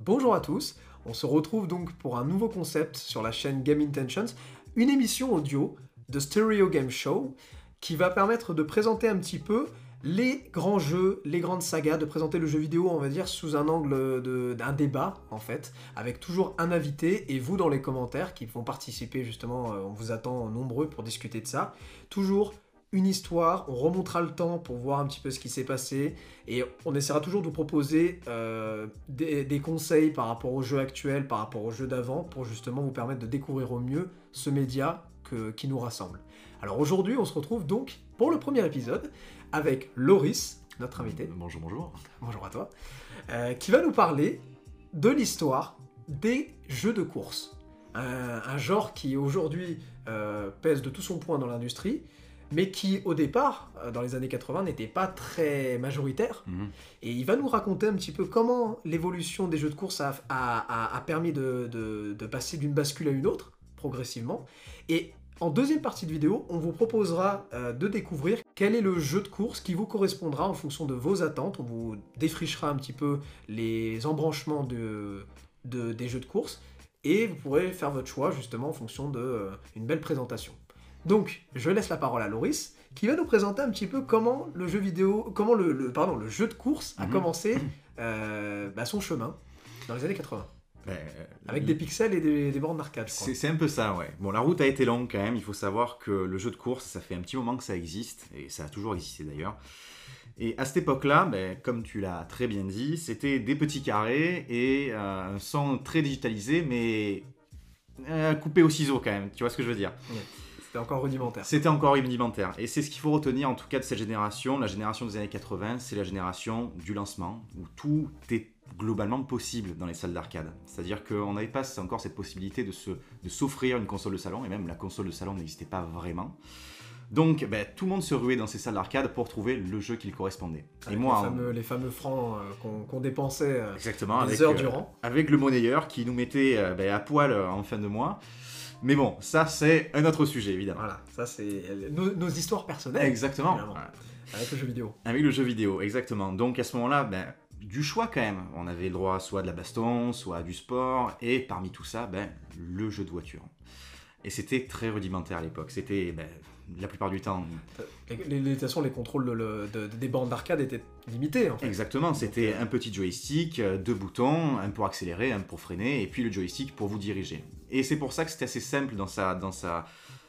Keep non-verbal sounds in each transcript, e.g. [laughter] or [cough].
Bonjour à tous, on se retrouve donc pour un nouveau concept sur la chaîne Game Intentions, une émission audio de Stereo Game Show qui va permettre de présenter un petit peu les grands jeux, les grandes sagas, de présenter le jeu vidéo, on va dire, sous un angle d'un débat, en fait, avec toujours un invité et vous dans les commentaires qui vont participer, justement, euh, on vous attend nombreux pour discuter de ça. Toujours une histoire, on remontera le temps pour voir un petit peu ce qui s'est passé et on essaiera toujours de vous proposer euh, des, des conseils par rapport aux jeux actuels, par rapport aux jeux d'avant, pour justement vous permettre de découvrir au mieux ce média que- qui nous rassemble. Alors aujourd'hui, on se retrouve donc pour le premier épisode avec Loris, notre invité. Bonjour, bonjour. Bonjour à toi. euh, qui va nous parler de l'histoire des jeux de course. Un, un genre qui aujourd'hui euh, pèse de tout son poids dans l'industrie, mais qui au départ, euh, dans les années 80, n'était pas très majoritaire. Mhm. Et il va nous raconter un petit peu comment l'évolution des jeux de course a, a- a- a permis de, de- de passer d'une bascule à une autre, progressivement. Et en deuxième partie de vidéo, on vous proposera euh, de découvrir quel est le jeu de course qui vous correspondra en fonction de vos attentes. On vous défrichera un petit peu les embranchements de, de- des jeux de course. Et vous pourrez faire votre choix justement en fonction d'une belle présentation. Donc, je laisse la parole à Loris, qui va nous présenter un petit peu comment le jeu vidéo, comment le, le- pardon, le jeu de course a Mhm. commencé [clears throat] euh, bah, son chemin dans les années 80, Ben, avec des pixels et des, des bornes d'arcade. c'est un peu ça, ouais. Bon, la route a été longue quand même. Il faut savoir que le jeu de course, ça fait un petit moment que ça existe, et ça a toujours existé d'ailleurs. Et à cette époque-là, ben, comme tu l'as très bien dit, c'était des petits carrés et euh, un son très digitalisé, mais euh, coupé au ciseau quand même. Tu vois ce que je veux dire? C'était encore rudimentaire. C'était encore rudimentaire. Et c'est ce qu'il faut retenir en tout cas de cette génération. La génération des années 80, c'est la génération du lancement, où tout est globalement possible dans les salles d'arcade. C'est-à-dire qu'on n'avait pas encore cette possibilité de se- de s'offrir une console de salon, et même la console de salon n'existait pas vraiment. Donc ben, tout le monde se ruait dans ces salles d'arcade pour trouver le jeu qui le correspondait. Et moi, les, en- fameux, les fameux francs euh, qu'on qu'on dépensait euh, exactement, des avec, heures euh, durant. avec le monnayeur qui nous mettait euh, ben, à poil en fin de mois. Mais bon, ça c'est un autre sujet évidemment. Voilà, ça c'est nos, nos histoires personnelles Exactement. Voilà. avec le jeu vidéo. Avec le jeu vidéo, exactement. Donc à ce moment-là, ben, du choix quand même. On avait le droit soit de la baston, soit du sport, et parmi tout ça, ben, le jeu de voiture. Et c'était très rudimentaire à l'époque. C'était ben, la plupart du temps. Les, les, de toute façon, les contrôles de, le- de- des bornes d'arcade étaient limités en fait. Exactement, c'était euh, un petit joystick, euh, deux boutons, un pour accélérer, un pour freiner, et puis le joystick pour vous diriger. Et c'est pour ça que c'était assez simple dans sa, dans sa,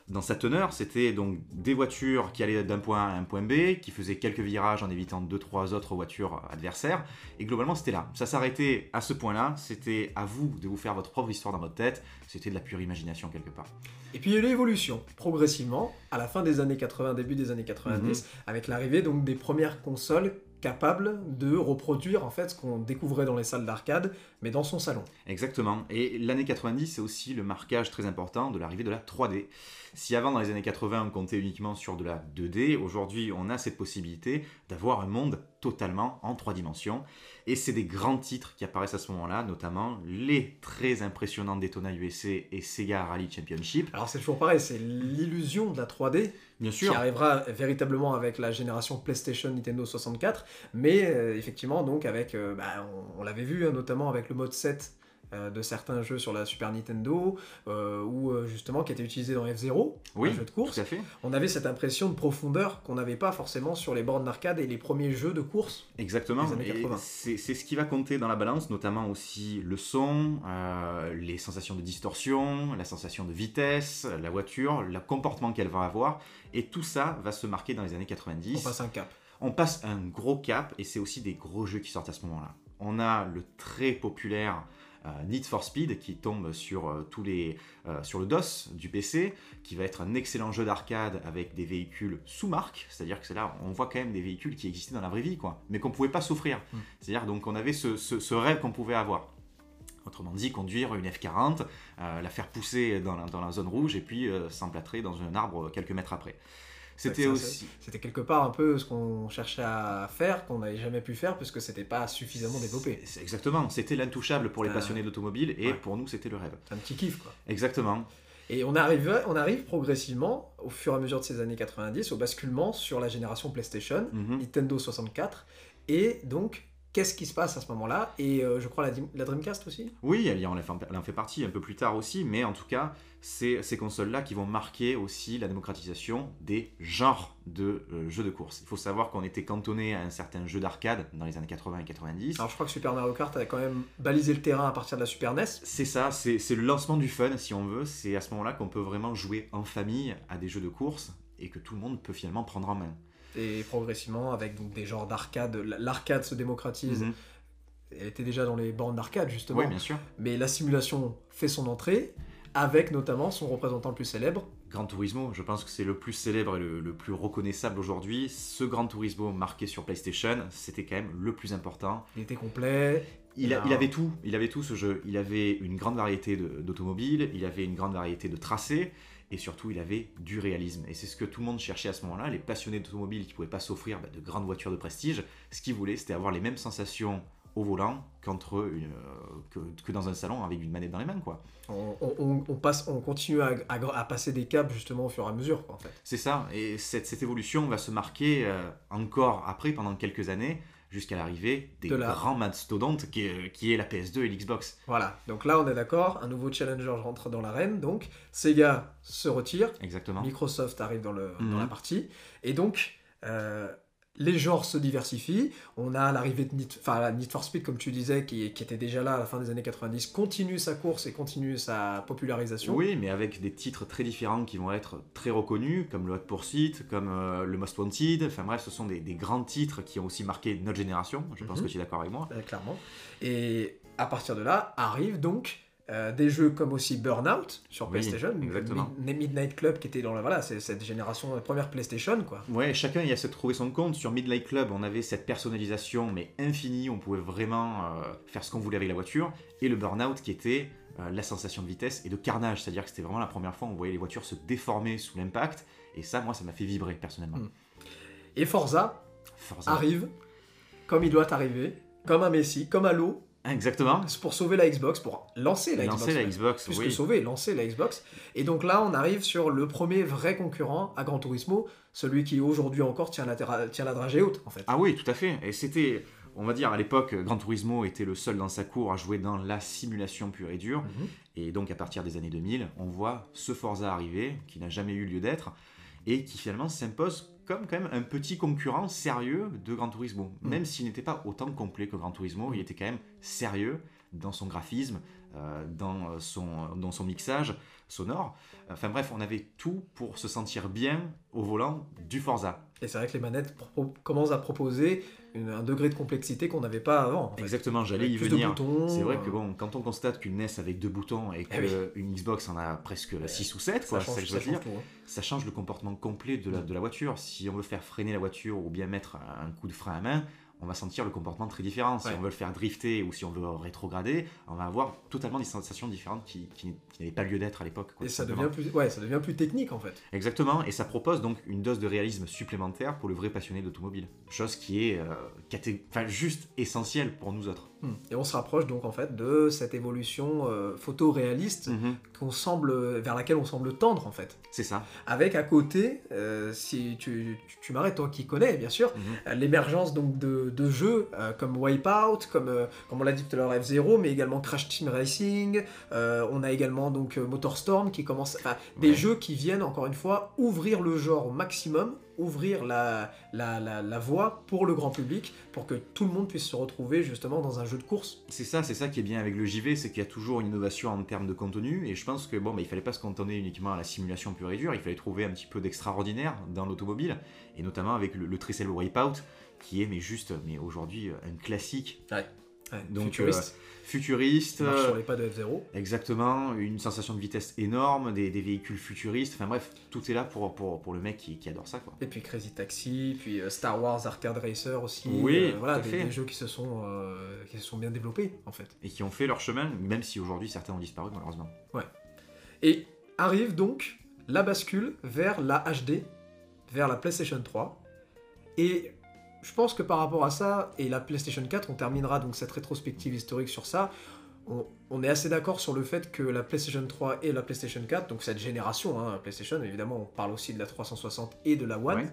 dans sa teneur. C'était donc des voitures qui allaient d'un point A à un point B, qui faisaient quelques virages en évitant deux, trois autres voitures adversaires. Et globalement, c'était là. Ça s'arrêtait à ce point-là. C'était à vous de vous faire votre propre histoire dans votre tête. C'était de la pure imagination quelque part. Et puis il y a eu l'évolution, progressivement, à la fin des années 80, début des années 90, avec l'arrivée donc des premières consoles capables de reproduire en fait ce qu'on découvrait dans les salles d'arcade, mais dans son salon. Exactement. Et l'année 90, c'est aussi le marquage très important de l'arrivée de la 3D. Si avant, dans les années 80, on comptait uniquement sur de la 2D, aujourd'hui, on a cette possibilité d'avoir un monde totalement en trois dimensions. Et c'est des grands titres qui apparaissent à ce moment-là, notamment les très impressionnants Daytona USA et Sega Rally Championship. Alors c'est toujours pareil, c'est l'illusion de la 3D Bien qui sûr, arrivera véritablement avec la génération PlayStation Nintendo 64, mais euh, effectivement donc avec, euh, bah, on, on l'avait vu hein, notamment avec le mode 7 euh, de certains jeux sur la Super Nintendo, euh, ou euh, justement qui était utilisé dans F-Zero, oui, un jeu de course. tout à fait. on avait cette impression de profondeur qu'on n'avait pas forcément sur les bornes d'arcade et les premiers jeux de course. Exactement. Les années Et 80. C'est c'est ce qui va compter dans la balance, notamment aussi le son, euh, les sensations de distorsion, la sensation de vitesse, la voiture, le comportement qu'elle va avoir. Et tout ça va se marquer dans les années 90. On passe un cap. On passe un gros cap et c'est aussi des gros jeux qui sortent à ce moment-là. On a le très populaire euh, Need for Speed qui tombe sur euh, tous les euh, sur le DOS du PC, qui va être un excellent jeu d'arcade avec des véhicules sous marque, c'est-à-dire que c'est là on voit quand même des véhicules qui existaient dans la vraie vie quoi, mais qu'on pouvait pas s'offrir. Mm. C'est-à-dire donc on avait ce, ce- ce rêve qu'on pouvait avoir. Autrement dit, conduire une F40, euh, la faire pousser dans la, dans la zone rouge et puis euh, s'emplâtrer dans un arbre quelques mètres après. C'était aussi. C'était quelque part un peu ce qu'on cherchait à faire, qu'on n'avait jamais pu faire, puisque c'était pas suffisamment développé. C'est- Exactement, c'était l'intouchable pour les passionnés d'automobile et ouais. pour nous c'était le rêve. C'est un petit kiff, quoi. Exactement. Et on arrive, on arrive progressivement, au fur et à mesure de ces années 90, au basculement sur la génération PlayStation, Mhm. Nintendo 64, et donc qu'est-ce qui se passe à ce moment-là Et euh, je crois la, la Dreamcast aussi Oui, elle en, fait, elle en fait partie un peu plus tard aussi, mais en tout cas, c'est ces consoles-là qui vont marquer aussi la démocratisation des genres de euh, jeux de course. Il faut savoir qu'on était cantonné à un certain jeu d'arcade dans les années 80 et 90. Alors je crois que Super Mario Kart a quand même balisé le terrain à partir de la Super NES. C'est ça, c'est le lancement du fun si on veut. C'est à ce moment-là qu'on peut vraiment jouer en famille à des jeux de course et que tout le monde peut finalement prendre en main. Et progressivement, avec donc, des genres d'arcade, l'arcade se démocratise. Mhm. Elle était déjà dans les bornes d'arcade, justement. Oui, bien sûr. Mais la simulation fait son entrée, avec notamment son représentant le plus célèbre. Gran Turismo, je pense que c'est le plus célèbre et le, plus reconnaissable aujourd'hui. Ce Gran Turismo marqué sur PlayStation, c'était quand même le plus important. Il était complet. Il, il, avait tout, il avait tout ce jeu. Il avait une grande variété d'automobiles, il avait une grande variété de tracés, et surtout il avait du réalisme. Et c'est ce que tout le monde cherchait à ce moment-là, les passionnés d'automobile qui ne pouvaient pas s'offrir bah, de grandes voitures de prestige, ce qu'ils voulaient c'était avoir les mêmes sensations au volant qu'entre euh, que, dans un salon avec une manette dans les mains quoi. On, passe, on continue à, passer des caps justement au fur et à mesure en fait. C'est ça, et cette, évolution va se marquer euh, encore après pendant quelques années jusqu'à l'arrivée des grands mastodontes qui est, qui est la PS2 et l'Xbox. Voilà, donc là on est d'accord, un nouveau challenger rentre dans l'arène, donc Sega se retire, Exactement. Microsoft arrive dans, le, dans la mhm. partie, et donc euh, les genres se diversifient. On a l'arrivée de Need, enfin, Need for Speed, comme tu disais, qui, était déjà là à la fin des années 90, continue sa course et continue sa popularisation. Oui, mais avec des titres très différents qui vont être très reconnus, comme le Hot Pursuit, comme euh, le Most Wanted. Enfin bref, ce sont des, grands titres qui ont aussi marqué notre génération. Je pense mhm. que tu es d'accord avec moi. Euh, clairement. Et à partir de là, arrive donc euh, des jeux comme aussi Burnout sur PlayStation, exactement. Midnight Club qui était dans la voilà, c'est cette génération la première PlayStation quoi. Ouais, chacun y a trouvé son compte. Sur Midnight Club, on avait cette personnalisation mais infinie, on pouvait vraiment euh, faire ce qu'on voulait avec la voiture. Et le Burnout qui était euh, la sensation de vitesse et de carnage, c'est-à-dire que c'était vraiment la première fois où on voyait les voitures se déformer sous l'impact. Et ça, moi, ça m'a fait vibrer personnellement. Hmm. Et Forza, Forza arrive comme il doit arriver, comme un Messi, comme à l'eau Exactement. C'est pour sauver la Xbox, pour lancer la lancer Xbox. la Xbox, Plus que sauver, lancer la Xbox. Et donc là, on arrive sur le premier vrai concurrent à Gran Turismo, celui qui aujourd'hui encore tient la, tient la dragée haute, en fait. Ah oui, tout à fait. Et c'était, on va dire, à l'époque, Gran Turismo était le seul dans sa cour à jouer dans la simulation pure et dure. Mhm. Et donc, à partir des années 2000, on voit ce Forza arriver, qui n'a jamais eu lieu d'être, et qui finalement s'impose comme quand même un petit concurrent sérieux de Gran Turismo. Mm. Même s'il n'était pas autant complet que Gran Turismo, il était quand même sérieux dans son graphisme, euh, dans, son, dans son mixage sonore. Enfin bref, on avait tout pour se sentir bien au volant du Forza. Et c'est vrai que les manettes commencent à proposer un degré de complexité qu'on n'avait pas avant. Exactement, j'allais y venir. C'est vrai que bon, quand on constate qu'une NES avec deux boutons et eh qu'une Xbox en a presque 6 ou 7, ça, change, ça, dire, hein. ça change le comportement complet de la, de la voiture. Si on veut faire freiner la voiture ou bien mettre un coup de frein à main, on va sentir le comportement très différent. Si on veut le faire drifter ou si on veut rétrograder, on va avoir totalement des sensations différentes qui, qui, n'avaient pas lieu d'être à l'époque. Et ça devient, plus, ouais, ça devient plus technique en fait. Exactement, et ça propose donc une dose de réalisme supplémentaire pour le vrai passionné d'automobile. Chose qui est euh, juste essentielle pour nous autres. Et on se rapproche donc en fait de cette évolution euh, photoréaliste mhm. qu'on semble, vers laquelle on semble tendre en fait. C'est ça. Avec à côté, euh, si tu, tu, m'arrêtes, toi qui connais bien sûr, mhm. l'émergence donc de, de jeux comme Wipeout, comme, comme on l'a dit tout à l'heure F0, mais également Crash Team Racing. on a également donc Motorstorm qui commence, des jeux qui viennent encore une fois ouvrir le genre au maximum ouvrir la, la, la, voie pour le grand public, pour que tout le monde puisse se retrouver justement dans un jeu de course. C'est ça, c'est ça qui est bien avec le JV, c'est qu'il y a toujours une innovation en termes de contenu, et je pense que bon, bah, il fallait pas se contenter uniquement à la simulation pure et dure, il fallait trouver un petit peu d'extraordinaire dans l'automobile, et notamment avec le, le Wipeout, qui est mais juste, mais aujourd'hui un classique. Ouais. Donc, futuriste. Euh, futuriste. sur les pas de F0. Exactement, une sensation de vitesse énorme, des, véhicules futuristes, enfin bref, tout est là pour, pour, pour le mec qui, qui, adore ça. Quoi. Et puis Crazy Taxi, puis euh, Star Wars Arcade Racer aussi. Oui, euh, voilà, des, jeux qui se, sont, qui se sont bien développés en fait. Et qui ont fait leur chemin, même si aujourd'hui certains ont disparu malheureusement. Ouais. Et arrive donc la bascule vers la HD, vers la PlayStation 3. Et je pense que par rapport à ça, et la PlayStation 4, on terminera donc cette rétrospective historique sur ça, on, est assez d'accord sur le fait que la PlayStation 3 et la PlayStation 4, donc cette génération, hein, PlayStation, évidemment, on parle aussi de la 360 et de la One,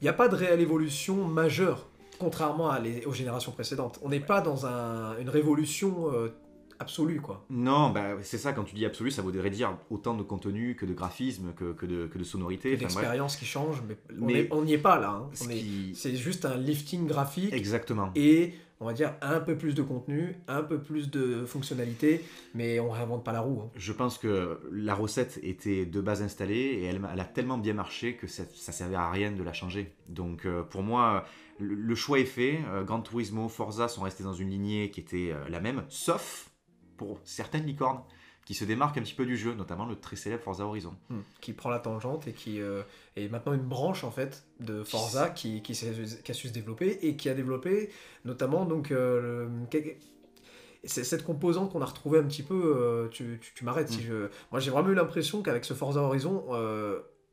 il n'y a pas de réelle évolution majeure contrairement à les- aux générations précédentes. On n'est pas dans un- une révolution euh, absolue, quoi. Non, bah, c'est ça, quand tu dis absolu, ça voudrait dire autant de contenu que de graphisme, que, que de, que de sonorité. Enfin, qui change, mais, on Mais- est- on n'y est pas là. hein. Ce qui- C'est juste un lifting graphique Exactement. et on va dire un peu plus de contenu, un peu plus de fonctionnalités, mais on réinvente pas la roue. hein. Je pense que la recette était de base installée et elle, elle a tellement bien marché que ça, ça servait à rien de la changer. Donc euh, pour moi, le, le choix est fait. Euh, Gran Turismo, Forza sont restés dans une lignée qui était euh, la même, sauf pour certaines licornes qui se démarquent un petit peu du jeu, notamment le très célèbre Forza Horizon. Hmm. Qui prend la tangente et qui euh, est maintenant une branche en fait de Forza qui, qui, qui a su se développer et qui a développé notamment donc euh, le- cette composante qu'on a retrouvée un petit peu. euh, tu tu- tu m'arrêtes si Hmm. je. Moi j'ai vraiment eu l'impression qu'avec ce Forza Horizon,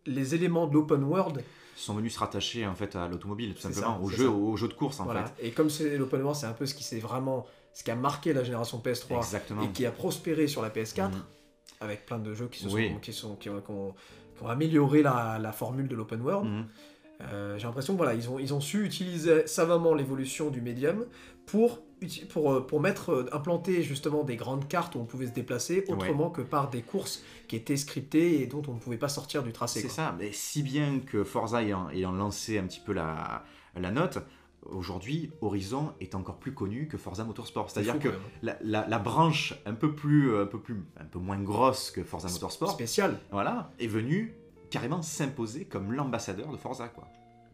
les éléments de l'open world sont venus se rattacher en fait à l'automobile, tout simplement, ça, au jeu, ça. au jeu de course en Voilà. fait. Et comme c'est l'open world, c'est un peu ce qui s'est vraiment, ce qui a marqué la génération PS3 Exactement. et qui a prospéré sur la PS4 Mhm. avec plein de jeux qui se Oui. sont, qui sont, qui ont, qui ont- qui ont amélioré la, la formule de l'open world. Mhm. Euh, J'ai l'impression que voilà, ils ont, ils ont su utiliser savamment l'évolution du médium pour, pour, euh, pour mettre, euh, implanter justement des grandes cartes où on pouvait se déplacer autrement que par des courses qui étaient scriptées et dont on ne pouvait pas sortir du tracé. C'est ça, mais si bien que Forza ayant, ayant lancé un petit peu la, la note, aujourd'hui, Horizon est encore plus connu que Forza Motorsport. C'est C'est-à-dire que la, la- la branche un peu, plus, un, peu plus, un peu moins grosse que Forza Motorsport, Spécial. voilà, est venue carrément s'imposer comme l'ambassadeur de Forza. Quoi.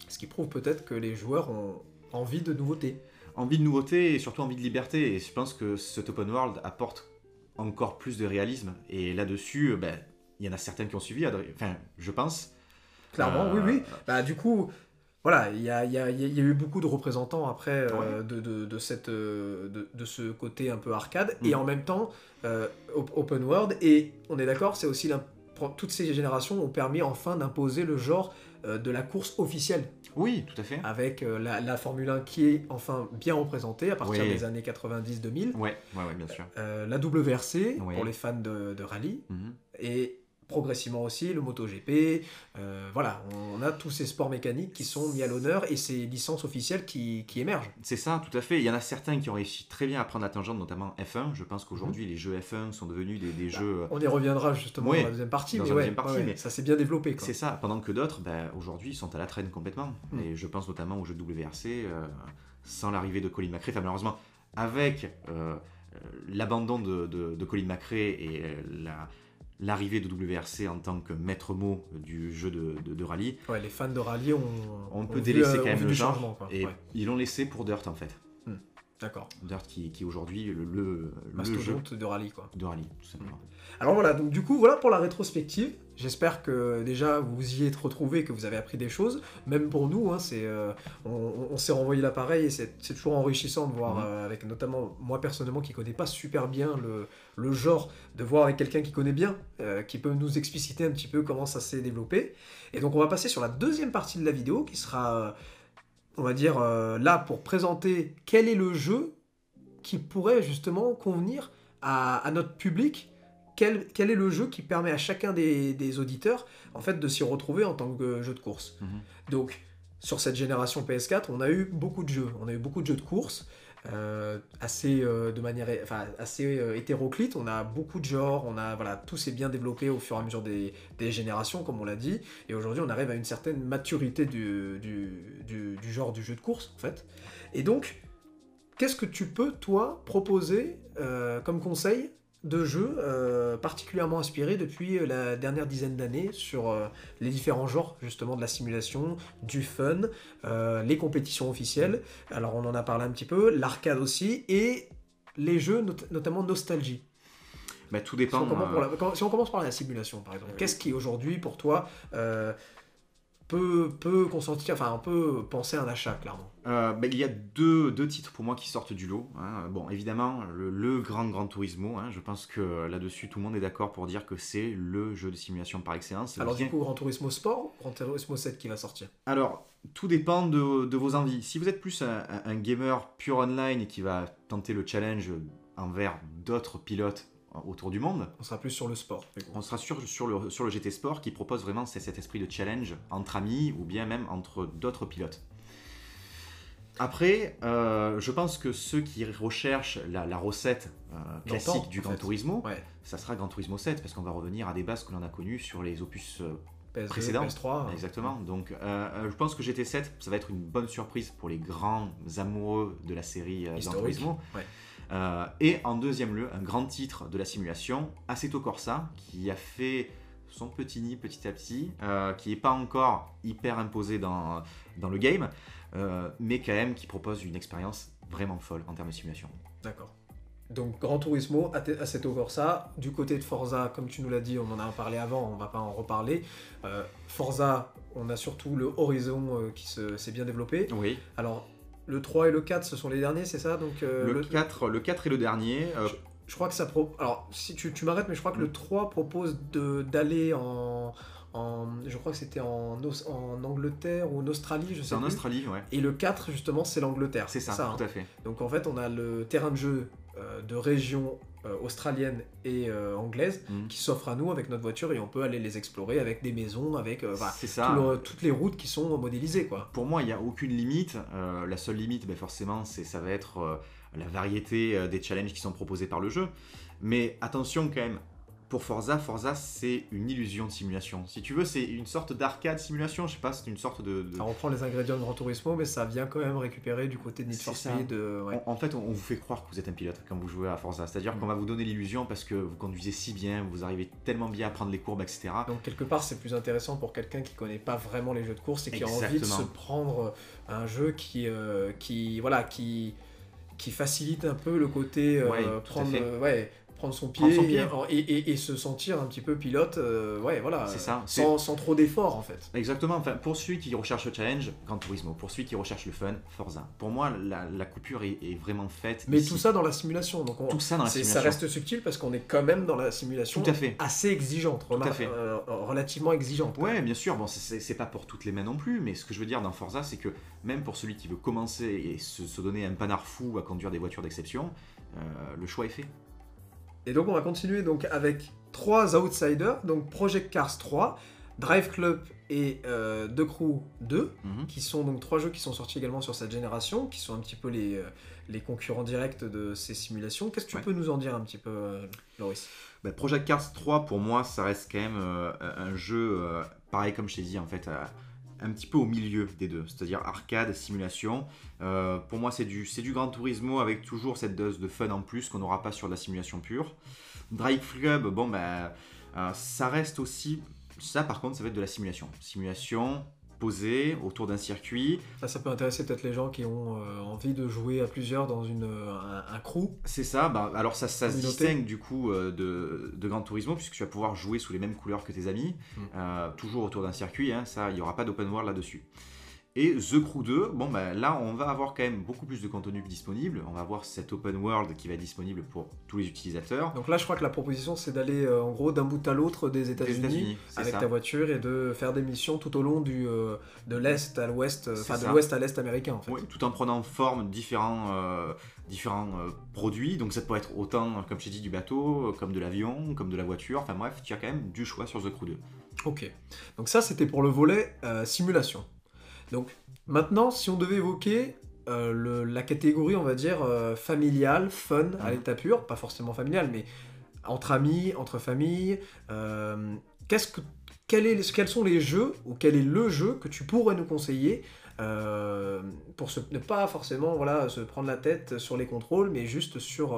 Ce qui prouve peut-être que les joueurs ont envie de nouveautés. Envie de nouveauté et surtout envie de liberté. Et je pense que cet open world apporte encore plus de réalisme. Et là-dessus, euh, ben, il y en a certaines qui ont suivi, enfin, je pense. Clairement, Euh, oui, oui. Bah, du coup, voilà, il y a, il y a- il y a eu beaucoup de représentants après euh, de, de, de cette, euh, de, de ce côté un peu arcade, Mm. et en même temps euh, op- open world, et on est d'accord, c'est aussi toutes ces générations ont permis enfin d'imposer le genre euh, de la course officielle, Oui, tout à fait. avec la, la Formule 1 qui est enfin bien représentée à partir Oui. des années 90-2000, Ouais, ouais, ouais, bien sûr. la WRC Oui. pour les fans de, rallye, Mhm. et progressivement aussi le MotoGP. Euh, voilà, on a tous ces sports mécaniques qui sont mis à l'honneur et ces licences officielles qui, qui émergent. C'est ça, tout à fait. Il y en a certains qui ont réussi très bien à prendre la tangente, notamment F1. Je pense qu'aujourd'hui, les jeux F1 sont devenus des, des Bah, jeux. euh, On y reviendra justement Oui, dans la deuxième partie, dans mais ouais, deuxième partie, ouais, mais- ça s'est bien développé. C'est ça, pendant que d'autres, ben, aujourd'hui, ils sont à la traîne complètement. Mm. Et je pense notamment aux jeux WRC, euh, sans l'arrivée de Colin McRae, enfin malheureusement, avec euh, l'abandon de, de- de Colin McRae et la- l'arrivée de WRC en tant que maître mot du jeu de, de- de rallye, Ouais, les fans de rallye ont, on ont peut délaisser euh, quand même le genre. changement. Quoi. Et Ouais, ils l'ont laissé pour Dirt en fait. D'accord, Dirt qui, qui est aujourd'hui le, le, le jeu de rallye. Quoi. de rallye, tout simplement. Alors voilà, donc du coup, voilà pour la rétrospective. J'espère que déjà vous y êtes retrouvés, que vous avez appris des choses. Même pour nous, hein, c'est, euh, on, s'est renvoyé l'appareil et c'est toujours enrichissant de voir, Mhm. euh, avec notamment moi personnellement qui connais pas super bien le, le genre, de voir avec quelqu'un qui connaît bien, euh, qui peut nous expliciter un petit peu comment ça s'est développé. Et donc on va passer sur la deuxième partie de la vidéo qui sera, on va dire, là pour présenter quel est le jeu qui pourrait justement convenir à, à notre public quel, quel est le jeu qui permet à chacun des, des auditeurs en fait de s'y retrouver en tant que jeu de course. Mhm. Donc sur cette génération PS4, on a eu beaucoup de jeux, on a eu beaucoup de jeux de course. euh, assez euh, de manière enfin assez euh, hétéroclite on a beaucoup de genres on a voilà tout s'est bien développé au fur et à mesure des, des générations comme on l'a dit et aujourd'hui on arrive à une certaine maturité du, du, du- du genre du jeu de course en fait et donc qu'est-ce que tu peux toi proposer comme conseil de jeux euh, particulièrement inspirés depuis euh, la dernière dizaine d'années sur euh, les différents genres justement de la simulation, du fun, euh, les compétitions officielles. Alors on en a parlé un petit peu, l'arcade aussi et les jeux not- notamment nostalgie. Bah, tout Si dépend. on, la, si on commence par la simulation par exemple, qu'est-ce qui aujourd'hui pour toi peut, peut consentir, enfin peut penser à un achat clairement. Euh, bah, il y a deux, deux titres pour moi qui sortent du lot. hein. Bon, évidemment, le, le grand Grand Turismo. hein. Je pense que là-dessus, tout le monde est d'accord pour dire que c'est le jeu de simulation par excellence. Alors Bien- du coup Gran Turismo Sport, ou Gran Turismo 7 qui va sortir? Alors, tout dépend de, de vos envies. Si vous êtes plus un, un- gamer pure online et qui va tenter le challenge envers d'autres pilotes autour du monde, On sera plus sur le sport. on sera sur, sur, le, sur le GT Sport qui propose vraiment cet esprit de challenge entre amis ou bien même entre d'autres pilotes. Après, euh, je pense que ceux qui recherchent la, la recette euh, classique du Gran. Turismo, Ouais. ça sera Gran Turismo 7 parce qu'on va revenir à des bases que l'on a connues sur les opus euh, PS2, précédent. PS3. Exactement. Donc, je pense que GT7, ça va être une bonne surprise pour les grands amoureux de la série Gran Turismo. ouais. Euh, et en deuxième lieu, un grand titre de la simulation, Assetto Corsa, qui a fait son petit nid petit à petit, euh, qui n'est pas encore hyper imposé dans, dans le game, euh, mais quand même qui propose une expérience vraiment folle en termes de simulation. D'accord. Donc Gran Turismo, Assetto Corsa, du côté de Forza, comme tu nous l'as dit, on en a parlé avant, on va pas en reparler. Euh, Forza, on a surtout le Horizon euh, qui se- s'est bien développé. Oui, Alors, le 3 et le 4, ce sont les derniers, c'est ça Donc euh, le, 4, le 4 est le dernier. euh, Je crois que ça pro... Alors, si tu, tu m'arrêtes, mais je crois que le Mm. 3 propose de- d'aller en, en... Je crois que c'était en, en Angleterre ou en Australie, je sais c'est en plus. Australie, ouais. Et le 4, justement, c'est l'Angleterre. C'est ça, hein. tout à fait. Donc en fait, on a le terrain de jeu euh, de région euh, australienne et euh, anglaise Mhm. qui s'offre à nous avec notre voiture et on peut aller les explorer avec des maisons, avec euh, tout le- toutes les routes qui sont modélisées quoi. Pour moi, il n'y a aucune limite. Euh, la seule limite, ben, forcément, c'est ça va être euh, la variété des challenges qui sont proposés par le jeu. Mais attention quand même, pour Forza, Forza, c'est une illusion de simulation. Si tu veux, c'est une sorte d'arcade simulation. Je sais pas, c'est une sorte de. de- Ça reprend les ingrédients de Gran Turismo, mais ça vient quand même récupérer du côté de Need for. Speed. euh, ouais. En, en fait, on, on vous fait croire que vous êtes un pilote quand vous jouez à Forza. C'est-à-dire qu'on va vous donner l'illusion parce que vous conduisez si bien, vous arrivez tellement bien à prendre les courbes, etc. Donc quelque part, c'est plus intéressant pour quelqu'un qui connaît pas vraiment les jeux de course et qui a envie de se prendre un jeu qui, euh, qui voilà, qui, qui facilite un peu le côté euh, Ouais, prendre, euh, ouais, prendre son pied, Prendre son pied. Et, et- et se sentir un petit peu pilote, euh, ouais, voilà, C'est ça. sans, sans trop d'efforts en fait. Exactement, enfin, pour celui qui recherche le challenge, Gran Turismo. Pour celui qui recherche le fun, Forza. Pour moi, la, la coupure est, est vraiment faite. Mais ici. tout ça dans la simulation, donc on- Tout ça dans la simulation. ça reste subtil parce qu'on est quand même dans la simulation Tout à fait. assez exigeante, à remar- fait. euh, relativement exigeante. Ouais, bien sûr, bon, c'est- pas pour toutes les mains non plus, mais ce que je veux dire dans Forza, c'est que même pour celui qui veut commencer et se, se donner un panard fou à conduire des voitures d'exception, euh, le choix est fait. Et donc on va continuer donc avec trois outsiders, donc Project Cars 3, Drive Club et euh, The Crew 2, Mhm. qui sont donc trois jeux qui sont sortis également sur cette génération, qui sont un petit peu les, euh, les concurrents directs de ces simulations. Qu'est-ce que tu Ouais. peux nous en dire un petit peu, euh, Loris? Bah, Project Cars 3, pour moi, ça reste quand même euh, un jeu, euh, pareil comme je t'ai dit, en fait, un petit peu au milieu des deux, c'est-à-dire arcade, simulation. Euh, pour moi, c'est du, du Gran Turismo avec toujours cette dose de fun en plus qu'on n'aura pas sur la simulation pure. Drive Club, bon, bah, euh, ça reste aussi. Ça, par contre, ça va être de la simulation. Simulation autour d'un circuit. Ça, ça peut intéresser peut-être les gens qui ont euh, envie de jouer à plusieurs dans une, euh, un, un crew. C'est ça, bah, alors ça, ça se distingue du coup euh, de, de Gran Turismo puisque tu vas pouvoir jouer sous les mêmes couleurs que tes amis, Mm. toujours autour d'un circuit, hein, ça il n'y aura pas d'open world là-dessus. Et The Crew 2, bon bah là on va avoir quand même beaucoup plus de contenu disponible, on va avoir cet open world qui va être disponible pour tous les utilisateurs. Donc là, je crois que la proposition, c'est d'aller euh, en gros d'un bout à l'autre des États-Unis. Avec ça. ta voiture et de faire des missions tout au long du, euh, de l'Est à l'Ouest, euh, enfin de l'Ouest à l'Est américain en fait. Oui, tout en prenant forme différents, euh, différents produits. Donc ça peut être autant, comme je t'ai dit, du bateau, comme de l'avion, comme de la voiture. Enfin bref, tu as quand même du choix sur The Crew 2. Ok. Donc ça, c'était pour le volet simulation. Donc maintenant, si on devait évoquer euh, le- la catégorie, on va dire, euh, familiale, fun, à l'état pur, pas forcément familiale, mais entre amis, entre familles, euh, qu'est-ce que, quel est, quels sont les jeux, ou quel est le jeu que tu pourrais nous conseiller pour se- ne pas forcément voilà, se prendre la tête sur les contrôles, mais juste sur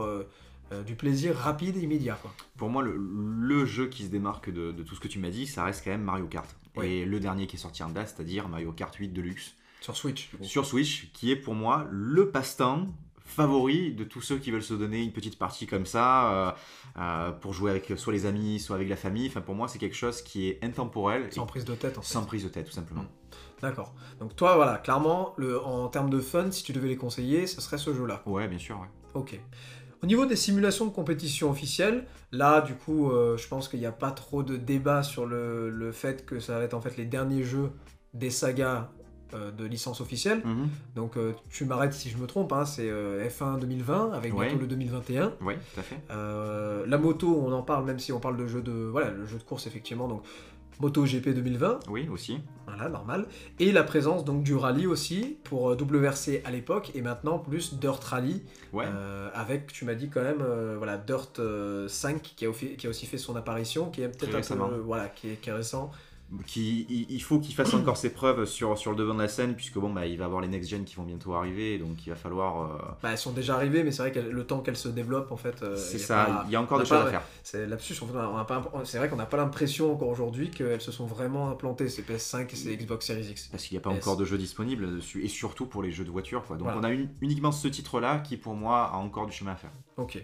euh, du plaisir rapide et immédiat. Quoi. Pour moi, le, le jeu qui se démarque de, de tout ce que tu m'as dit, ça reste quand même Mario Kart. Et le dernier qui est sorti en date, c'est-à-dire Mario Kart 8 Deluxe Sur Switch, sur Switch, qui est pour moi le passe-temps favori de tous ceux qui veulent se donner une petite partie comme ça euh, euh, pour jouer avec soit les amis, soit avec la famille. Enfin, pour moi, c'est quelque chose qui est intemporel Sans prise de tête, en fait. sans prise de tête, tout simplement. Mm. D'accord. Donc toi, voilà, clairement, le, en termes de fun, si tu devais les conseiller, ce serait ce jeu-là. Ouais, bien sûr. ouais. Ok. Au niveau des simulations de compétition officielles, là, du coup, euh, je pense qu'il n'y a pas trop de débat sur le, le fait que ça va être en fait les derniers jeux des sagas euh, de licence officielle. Mhm. Donc euh, tu m'arrêtes si je me trompe, hein, c'est euh, F1 2020 avec Ouais. bientôt le 2021. Ouais, tout à fait. La moto, on en parle même si on parle de jeu de voilà le jeu de course effectivement. Donc MotoGP 2020, Oui, aussi. voilà, normal, et la présence donc du rallye aussi pour euh, WRC à l'époque et maintenant plus Dirt Rally Ouais. euh, avec, tu m'as dit quand même, euh, voilà, Dirt euh, 5 qui a, offi- qui a aussi fait son apparition, qui est peut-être un peu, voilà, qui est, qui est récent. Qui, il, il faut qu'il fasse encore ses preuves sur, sur le devant de la scène, puisque bon, bah, il va avoir les next-gen qui vont bientôt arriver, donc il va falloir. euh, Bah, elles sont déjà arrivées, mais c'est vrai que le temps qu'elles se développent, en fait, euh, c'est ça, pas- il y a encore des choses à faire. C'est là-dessus, c'est vrai qu'on n'a pas l'impression encore aujourd'hui qu'elles se sont vraiment implantées, ces PS5 et ces Xbox Series X. Parce qu'il n'y a pas encore de jeux disponibles dessus, et surtout pour les jeux de voiture. Quoi. Donc Voilà. on a une- uniquement ce titre-là qui, pour moi, a encore du chemin à faire. Ok.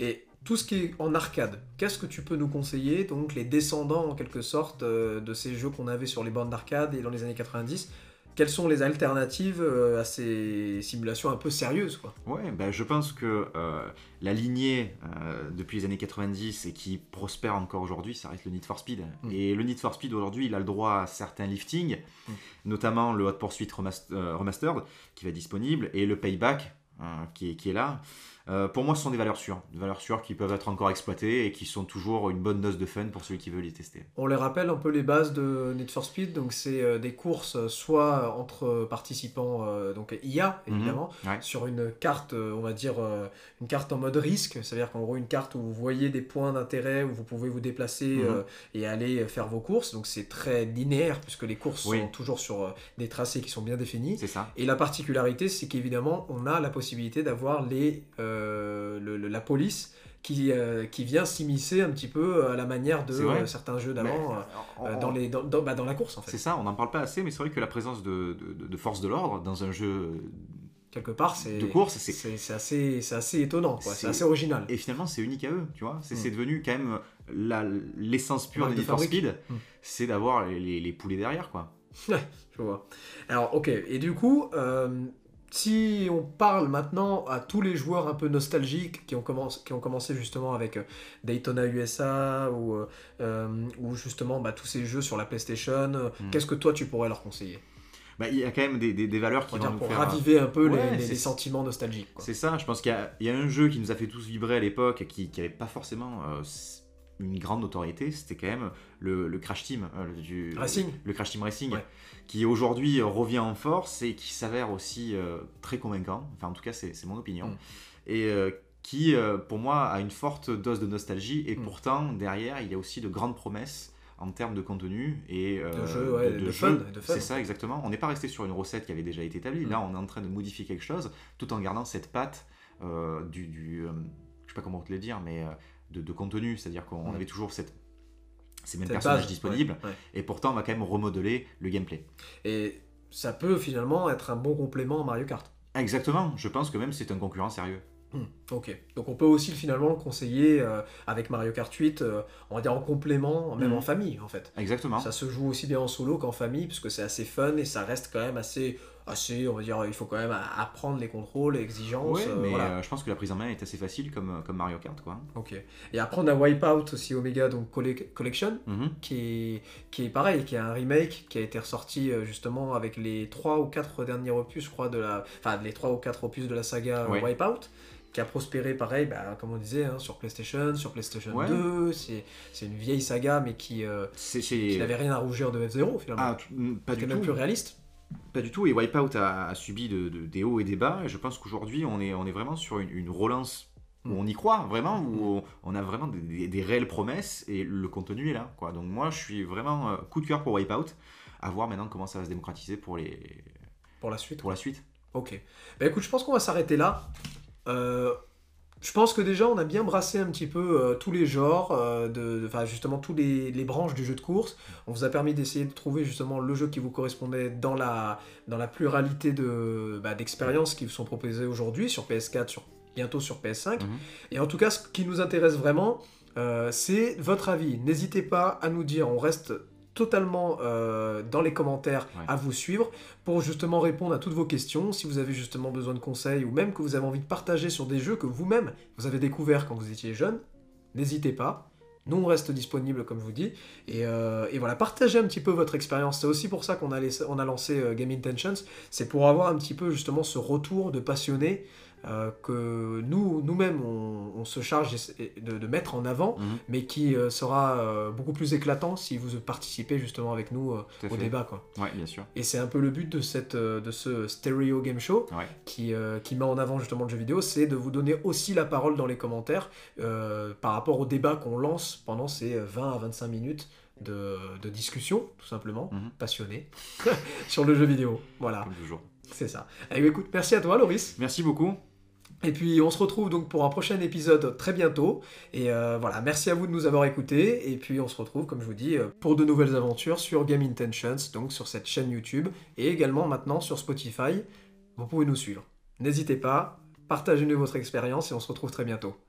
Et tout ce qui est en arcade, qu'est-ce que tu peux nous conseiller Donc les descendants en quelque sorte euh, de ces jeux qu'on avait sur les bornes d'arcade et dans les années 90. Quelles sont les alternatives euh, à ces simulations un peu sérieuses quoi? Ouais, bah, je pense que euh, la lignée depuis les années 90 et qui prospère encore aujourd'hui, ça reste le Need for Speed. Mm. Et le Need for Speed aujourd'hui, il a le droit à certains liftings, Mm. notamment le Hot Pursuit Remast- Remastered qui va être disponible et le Payback qui, est, qui est là. Euh, pour moi, ce sont des valeurs sûres, des valeurs sûres qui peuvent être encore exploitées et qui sont toujours une bonne dose de fun pour celui qui veut les tester. On les rappelle un peu les bases de Need for Speed, donc c'est euh, des courses euh, soit entre participants, euh, donc IA évidemment, Mhm. Ouais. sur une carte, on va dire une carte en mode risque, c'est-à-dire qu'en gros une carte où vous voyez des points d'intérêt, où vous pouvez vous déplacer Mhm. euh, et aller faire vos courses, donc c'est très linéaire puisque les courses Oui. sont toujours sur des tracés qui sont bien définis. C'est ça. Et la particularité, c'est qu'évidemment, on a la possibilité d'avoir les, euh, le- le- la police qui, euh, qui vient s'immiscer un petit peu à la manière de C'est euh, certains jeux d'avant euh, dans, les, dans, dans- bah, dans la course en C'est fait. ça, on n'en parle pas assez, mais c'est vrai que la présence de, de, de- forces de l'ordre dans un jeu Quelque part, c'est de course, c'est c'est c'est assez, c'est assez étonnant, c'est C'est- assez original. Et finalement, c'est unique à eux, tu vois. C'est Mm. c'est devenu quand même l'essence pure de Need for. Speed, Mm. c'est d'avoir les, les- les poulets derrière, quoi. [laughs] Je vois. Alors, ok. Et du coup, euh, si on parle maintenant à tous les joueurs un peu nostalgiques qui ont, commencé, qui ont commencé justement avec euh, Daytona USA ou, euh, euh, ou justement bah, tous ces jeux sur la PlayStation, euh, Mm. qu'est-ce que toi tu pourrais leur conseiller? Bah, il y a quand même des, des- des valeurs qui vont dire nous Pour faire... raviver un peu les- Ouais, les, c'est- les sentiments nostalgiques. C'est ça, je pense qu'il y, a- il y a un jeu qui nous a fait tous vibrer à l'époque et qui n'avait pas forcément euh, une grande notoriété, c'était quand même le, le Crash Team. euh, du- Racing. Le Crash Team Racing, Ouais. qui aujourd'hui revient en force et qui s'avère aussi euh, très convaincant. Enfin, en tout cas, c'est mon opinion. Mm. Et euh, qui, pour moi, a une forte dose de nostalgie. Et Mm. pourtant, derrière, il y a aussi de grandes promesses en termes de contenu et euh, De jeu, ouais, de fun, de fun. C'est ça, exactement. On n'est pas resté sur une recette qui avait déjà été établie. Mm. Là, on est en train de modifier quelque chose tout en gardant cette patte euh, du, du, euh, je sais pas comment te le dire, mais de, de contenu. C'est-à-dire qu'on avait toujours cette, ces mêmes personnages base, disponibles. ouais, ouais. Et pourtant, on va quand même remodeler le gameplay. Et ça peut finalement être un bon complément à Mario Kart. Exactement. Je pense que même c'est un concurrent sérieux. Hmm, ok. Donc on peut aussi finalement le conseiller euh, avec Mario Kart 8, euh, on va dire en complément, même Mhm. en famille en fait. Exactement. Ça se joue aussi bien en solo qu'en famille, puisque c'est assez fun et ça reste quand même assez, assez, on va dire, il faut quand même apprendre les contrôles, les exigences. Ouais, euh, mais voilà. euh, je pense que la prise en main est assez facile comme, comme Mario Kart, quoi. Ok. Et après on a Wipeout aussi Omega donc Colle- Collection, Mhm. qui est, qui est pareil, qui est un remake qui a été ressorti euh, justement avec les 3 ou 4 derniers opus, je crois, de la, enfin les 3 ou 4 opus de la saga euh, Ouais. Wipeout, qui a prospéré pareil, bah, comme on disait, hein, sur PlayStation, sur PlayStation Ouais. 2, c'est une vieille saga mais qui, euh, qui n'avait rien à rougir de F0 finalement. Ah, tout- mm, pas qui du est même tout. plus réaliste. Pas du tout. Et Wipeout a, a subi de- de- des hauts et des bas. Et je pense qu'aujourd'hui, on est, on est vraiment sur une, une relance où Mm. on y croit vraiment, où on, on a vraiment des, des- des réelles promesses et le contenu est là. Quoi. Donc moi, je suis vraiment euh, coup de cœur pour Wipeout. À voir maintenant comment ça va se démocratiser pour, les, Pour la suite. pour la suite. Ok. Bah écoute, je pense qu'on va s'arrêter là. Euh, je pense que déjà on a bien brassé un petit peu euh, tous les genres, euh, de, de- enfin justement tous les, les branches du jeu de course. On vous a permis d'essayer de trouver justement le jeu qui vous correspondait dans la, dans la pluralité de, bah, d'expériences qui vous sont proposées aujourd'hui sur PS4, sur, bientôt sur PS5. Mhm. Et en tout cas, ce qui nous intéresse vraiment, euh, c'est votre avis. N'hésitez pas à nous dire, on reste totalement euh, dans les commentaires Ouais. à vous suivre pour justement répondre à toutes vos questions. Si vous avez justement besoin de conseils ou même que vous avez envie de partager sur des jeux que vous-même vous avez découvert quand vous étiez jeune, n'hésitez pas. Nous, on reste disponible, comme je vous dis. Et, euh, et voilà, partagez un petit peu votre expérience. C'est aussi pour ça qu'on a, laissé- on a lancé euh, Game Intentions. C'est pour avoir un petit peu justement ce retour de passionnés euh, que nous, nous-mêmes, on, on se charge de, de mettre en avant, Mhm. mais qui euh, sera euh, beaucoup plus éclatant si vous participez justement avec nous euh, au fait. débat. Quoi. Ouais, bien sûr. Et c'est un peu le but de, cette, de ce Stereo Game Show Ouais. qui, qui met en avant justement le jeu vidéo, c'est de vous donner aussi la parole dans les commentaires par rapport au débat qu'on lance pendant ces 20 à 25 minutes de, de discussion, tout simplement, Mhm. passionnée, [laughs] sur le jeu vidéo. Voilà, Comme toujours. c'est ça. Allez, écoute, merci à toi, Loris. Merci beaucoup. Et puis on se retrouve donc pour un prochain épisode très bientôt. Et euh, voilà, merci à vous de nous avoir écoutés. Et puis on se retrouve, comme je vous dis, euh, pour de nouvelles aventures sur Game Intentions, donc sur cette chaîne YouTube, et également maintenant sur Spotify. Vous pouvez nous suivre. N'hésitez pas, partagez-nous votre expérience et on se retrouve très bientôt.